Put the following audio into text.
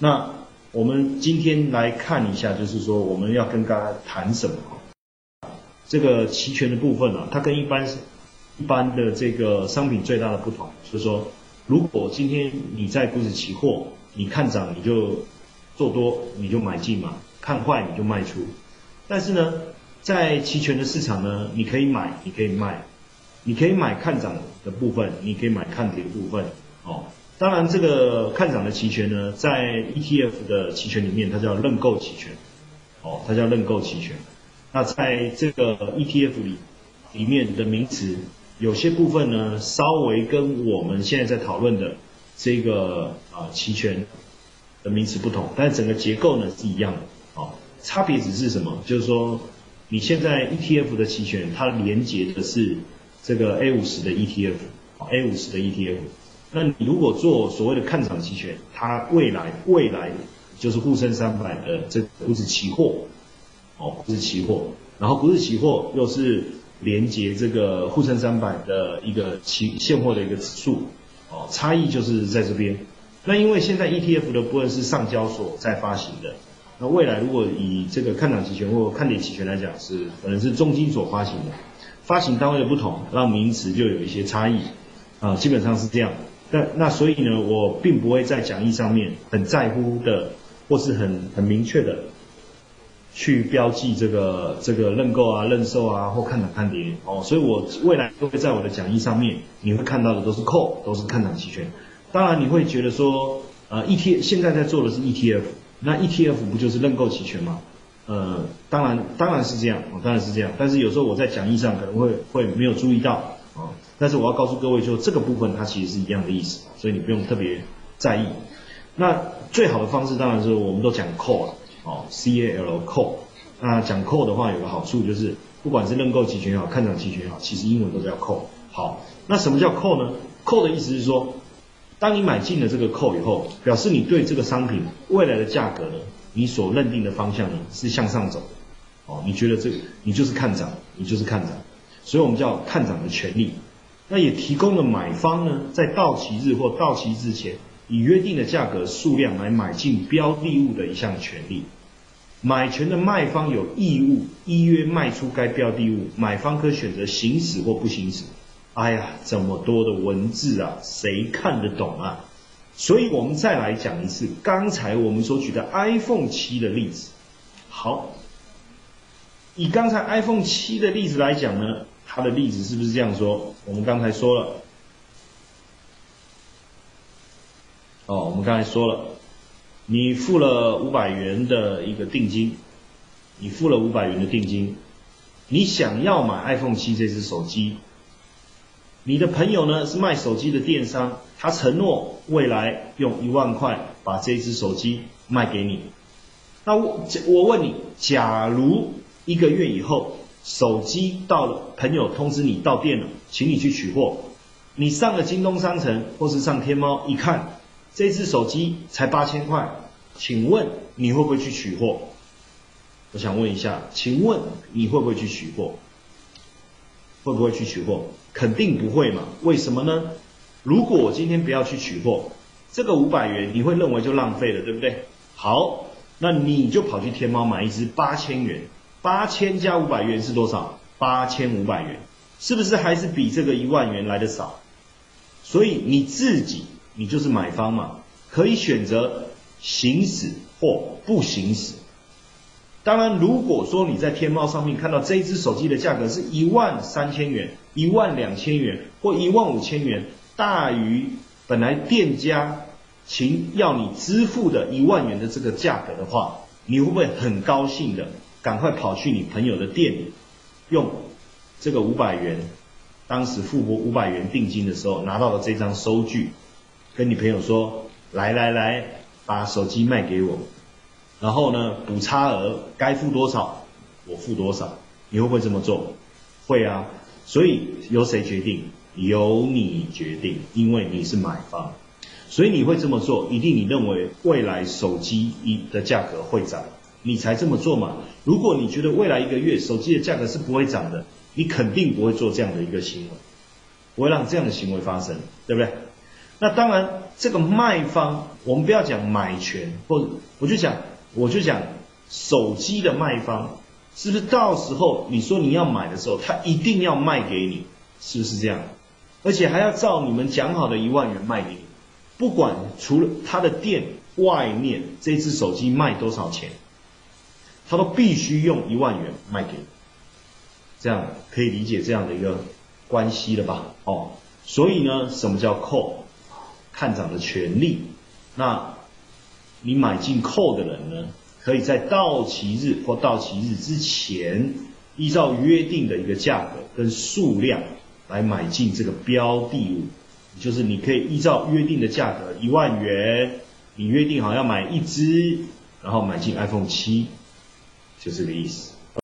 那我们今天来看一下，就是说我们要跟大家谈什么？这个期权的部分啊，它跟一般一般的这个商品最大的不同，就是说，如果今天你在股指期货，你看涨你就做多，你就买进嘛；看坏你就卖出。但是呢，在期权的市场呢，你可以买，你可以卖，你可以买看涨的部分，你可以买看跌的部分。哦，当然这个看涨的期权呢，在 ETF 的期权里面，它叫认购期权。哦，它叫认购期权。那在这个 ETF 里里面的名词，有些部分呢，稍微跟我们现在在讨论的这个啊期权的名词不同，但整个结构呢是一样的。哦，差别只是什么？就是说你现在 ETF 的期权，它连接的是这个 A 五十的 ETF，A 五十的 ETF。那你如果做所谓的看涨期权，它未来未来就是沪深三百的这股指期货。哦，是期货，然后不是期货，又是连接这个沪深三百的一个期现货的一个指数，哦，差异就是在这边。那因为现在 ETF 的部分是上交所在发行的，那未来如果以这个看涨期权或看跌期权来讲，是可能是中金所发行的，发行单位的不同，让名词就有一些差异，啊，基本上是这样。那那所以呢，我并不会在讲义上面很在乎的，或是很很明确的。去标记这个这个认购啊、认售啊或看涨看跌哦，所以我未来都会在我的讲义上面，你会看到的都是 call，都是看涨期权。当然你会觉得说，呃，E T 现在在做的是 ETF，那 ETF 不就是认购期权吗？呃，当然当然是这样哦，当然是这样。但是有时候我在讲义上可能会会没有注意到，但是我要告诉各位，就这个部分它其实是一样的意思，所以你不用特别在意。那最好的方式当然是我们都讲 call。哦，C A L call，那讲 call 的话有个好处就是，不管是认购期权也好，看涨期权也好，其实英文都叫 call。好，那什么叫 call 呢？call 的意思是说，当你买进了这个 call 以后，表示你对这个商品未来的价格呢，你所认定的方向呢是向上走。哦，你觉得这你就是看涨，你就是看涨，所以我们叫看涨的权利。那也提供了买方呢，在到期日或到期之前，以约定的价格数量来买进标的物的一项权利。买权的卖方有义务依约卖出该标的物，买方可选择行使或不行使。哎呀，这么多的文字啊，谁看得懂啊？所以我们再来讲一次刚才我们所举的 iPhone 七的例子。好，以刚才 iPhone 七的例子来讲呢，他的例子是不是这样说？我们刚才说了，哦，我们刚才说了。你付了五百元的一个定金，你付了五百元的定金，你想要买 iPhone 七这只手机，你的朋友呢是卖手机的电商，他承诺未来用一万块把这只手机卖给你。那我我问你，假如一个月以后手机到了，朋友通知你到店了，请你去取货，你上了京东商城或是上天猫一看。这只手机才八千块，请问你会不会去取货？我想问一下，请问你会不会去取货？会不会去取货？肯定不会嘛？为什么呢？如果我今天不要去取货，这个五百元你会认为就浪费了，对不对？好，那你就跑去天猫买一只八千元，八千加五百元是多少？八千五百元，是不是还是比这个一万元来的少？所以你自己。你就是买方嘛，可以选择行使或不行使。当然，如果说你在天猫上面看到这一只手机的价格是一万三千元、一万两千元或一万五千元，大于本来店家请要你支付的一万元的这个价格的话，你会不会很高兴的赶快跑去你朋友的店里，用这个五百元，当时付过五百元定金的时候拿到了这张收据？跟你朋友说，来来来，把手机卖给我，然后呢，补差额该付多少，我付多少，你会不会这么做？会啊，所以由谁决定？由你决定，因为你是买方，所以你会这么做，一定你认为未来手机一的价格会涨，你才这么做嘛。如果你觉得未来一个月手机的价格是不会涨的，你肯定不会做这样的一个行为，不会让这样的行为发生，对不对？那当然，这个卖方，我们不要讲买权，或者我就讲，我就讲手机的卖方，是不是到时候你说你要买的时候，他一定要卖给你，是不是这样？而且还要照你们讲好的一万元卖给你，不管除了他的店外面这只手机卖多少钱，他都必须用一万元卖给你，这样可以理解这样的一个关系了吧？哦，所以呢，什么叫扣？看涨的权利，那你买进扣的人呢，可以在到期日或到期日之前，依照约定的一个价格跟数量来买进这个标的物，就是你可以依照约定的价格一万元，你约定好要买一只，然后买进 iPhone 七，就这个意思。